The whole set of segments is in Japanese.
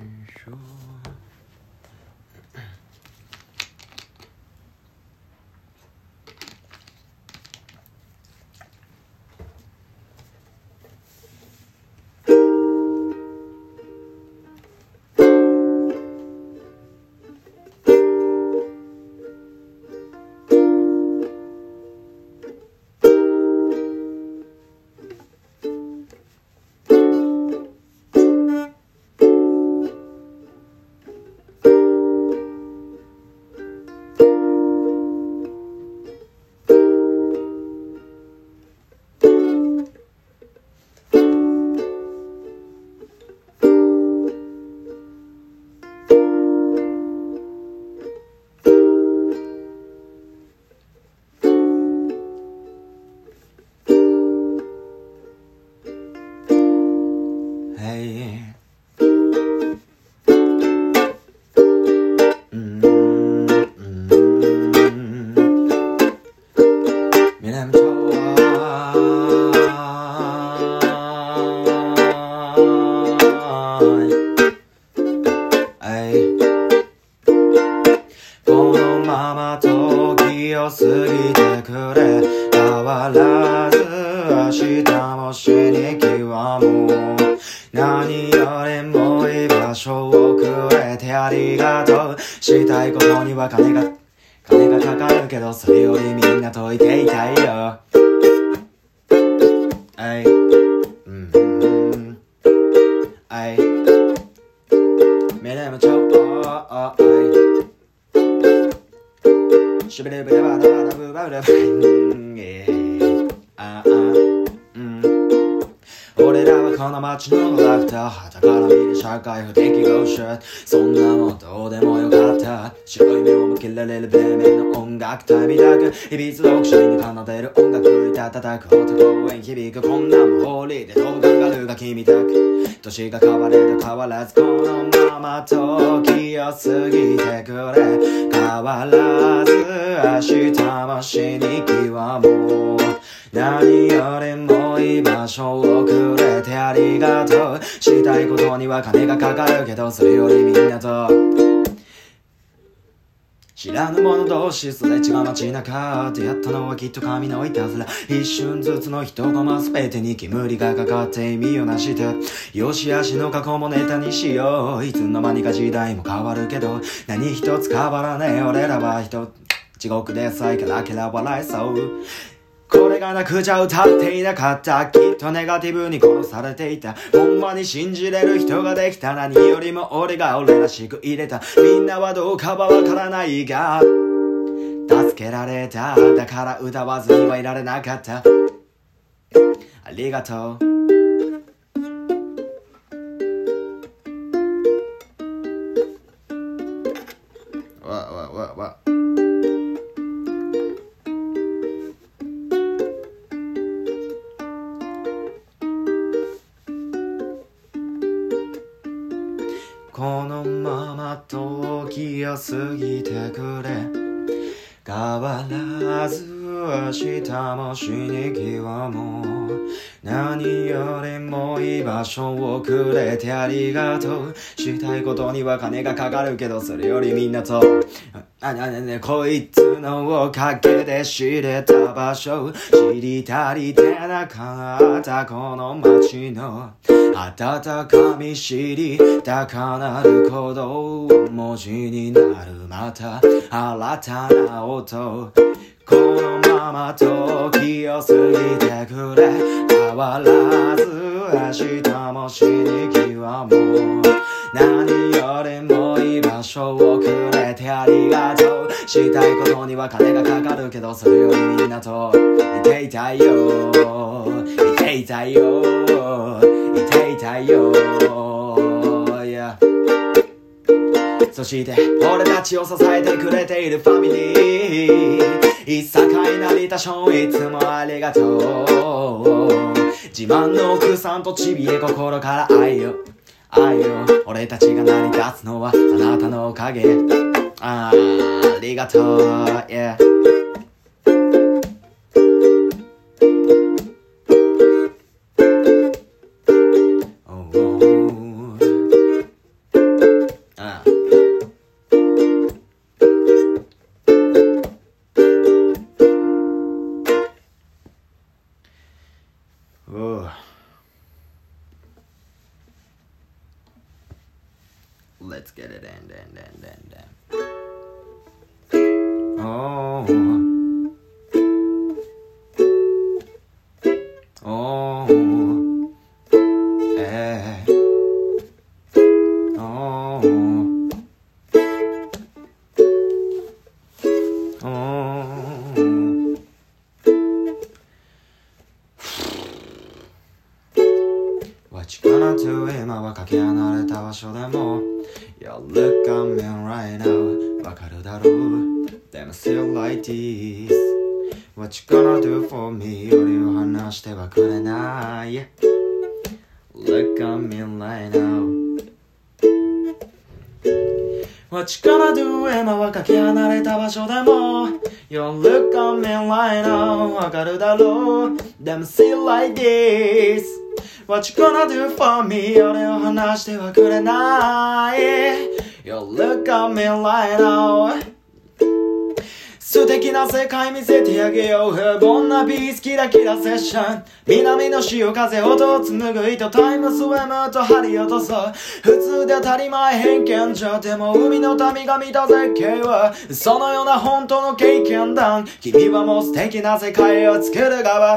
しくれ変わらず明日も死に際も何よりも居場所をくれてありがとう。したいことには金が金がかかるけどそれよりみんなといていたいよ。はい。うん。はこの街のラフター旗から見る社会不適合者そんなもんどうでもよかった。白い目を向けられる米面の音楽隊みたくいびつ読書に奏でる音楽いた叩く音公園響くこんなもりで飛ぶカンガルーが君たく年が変われど変わらずこのまま時を過ぎてくれ変わらず明日も死に際も何よりも居場所をくれてありがとう。したいことには金がかかるけどそれよりみんなと。知らぬ者同士すれ違う街中出会ったのはきっと神のいたずら。一瞬ずつの人駒すべてに煙がかかって意味をなしてよしあしの過去もネタにしよう。いつの間にか時代も変わるけど。何一つ変わらねえ俺らは人地獄でさえケラケラ笑えそう。これがなくちゃ歌っていなかった。きっとネガティブに殺されていた。ほんまに信じれる人ができた何よりも俺が俺らしく入れた。みんなはどうかはわからないが助けられた。だから歌わずにはいられなかった。ありがとう。このまま時を過ぎてくれ。変わらず明日も死に際も何よりも居場所をくれてありがとう。したいことには金がかかるけどそれよりみんなと。あなねねこいつのおかげで知れた場所。知り足りてなかったこの街の。温かみ知り高鳴る鼓動文字になるまた。新たな音。このまま時を過ぎてくれ変わらず明日も死に際も何よりも居場所をくれてありがとうしたいことには金がかかるけどそれよりみんなといていたいよいていたいよいていたいよそして俺たちを支えてくれているファミリー。いさかいなりたしょいつもありがとう。自慢の奥さんとちびえ心から愛よ愛よ俺たちが成り立つのはあなたのおかげ。あありがとう。Yeah let's get it in, then, then, then, then. Oh. Oh. Eh. Oh. Oh. What you gonna do 今はかけ離れた場所でも You look at me right now わかるだろう Them still like this What you gonna do for me よりを話してはくれない Look at me right now What you gonna do 今はかけ離れた場所でも You look at me right now わかるだろう Them still like this What you gonna do for me 俺を話してはくれない。You look at me right now 素敵な世界見せてあげよう。平凡なピースキラキラセッション。南の潮風音を紡ぐ糸タイムスウェムと針落とそう普通で当たり前偏見じゃでも海の民が見た絶景はそのような本当の経験談。君はもう素敵な世界を作る側。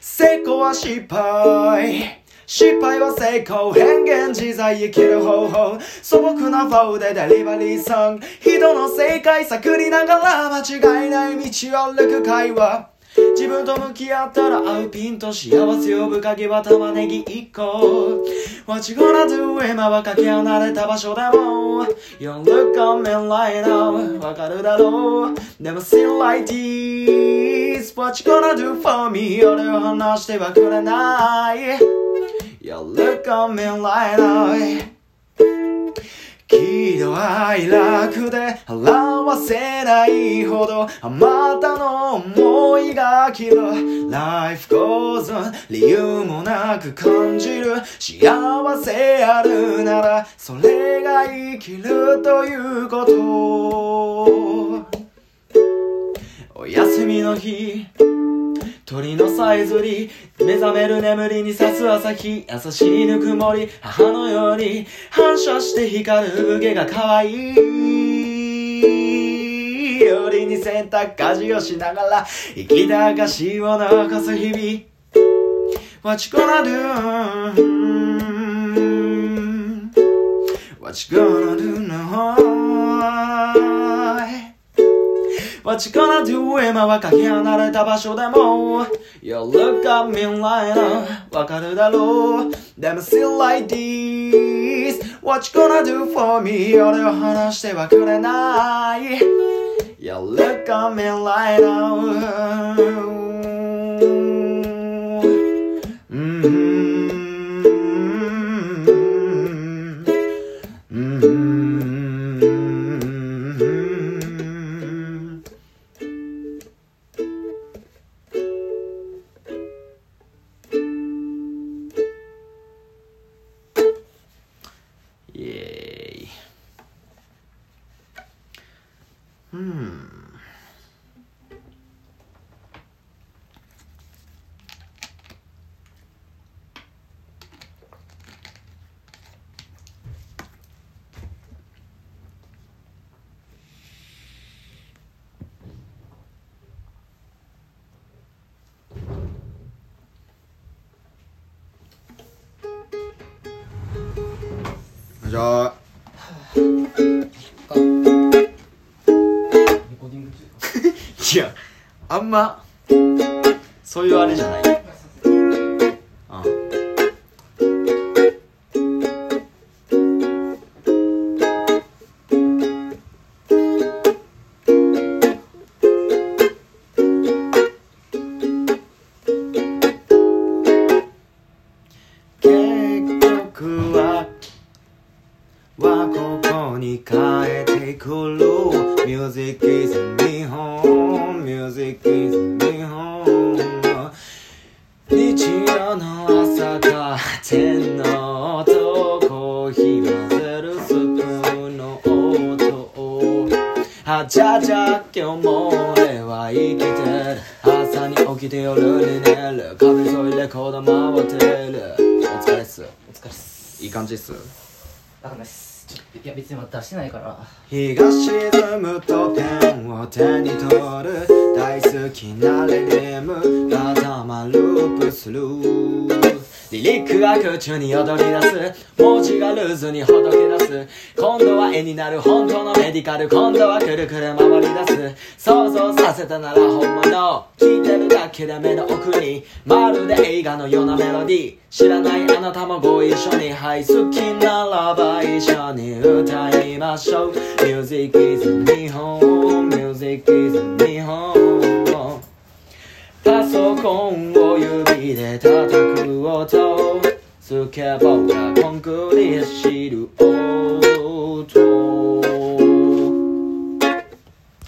成功は失敗。失敗は成功。変幻自在生きる方法。素朴なフォーでデリバリーソング人の正解探りながら間違いない道を歩く会話。自分と向き合ったら合うピンと幸せ呼ぶ鍵は玉ねぎ一個 What you gonna do 今はかけ離れた場所でも You look on me right now わかるだろう。Never seen like this What you gonna do for me 俺を話してはくれない。You look on me right now 喜怒哀楽で表せないほどあまたの思いが切る。Life goes on 理由もなく感じる。幸せあるならそれが生きるということ。お休みの日鳥のさえずり目覚める眠りに刺す朝日優しいぬくもり母のように反射して光る産毛が可愛い。夜に洗濯家事をしながら生きた証を残す日々。What you gonna do? What you gonna do What you gonna do? 今はかけ離れた場所でも You look at me right now わかるだろう Them still like this What you gonna do for me? 俺を話してはくれない You look at me right now イじゃあ。いやあんまそういうあれじゃないに帰ってくる。Music is 日本 Music is 日本日曜の朝の音コーヒー混ぜるスプーンの音あちゃちゃ今日も俺は生きてる。朝に起きて夜に寝る。壁沿いってる。お疲れっす。お疲れっす。いい感じっす。わかんないっすいや別にまだ出してないから。日が沈むとペンを手に取る。大好きなレデム頭ループする。リリックが空中に踊り出す。文字がルーズにほどけ出す。今度は絵になる本当のメディカル今度はくるくる回り出す想像させたなら本物。聞いてるだけで目の奥に。まるで映画のようなメロディー。知らないあなたもご一緒にはい好きならば一緒に歌いましょう。Music is 日本。Music is 日本。パソコンを足で叩く音スケボーがコンクリ走る音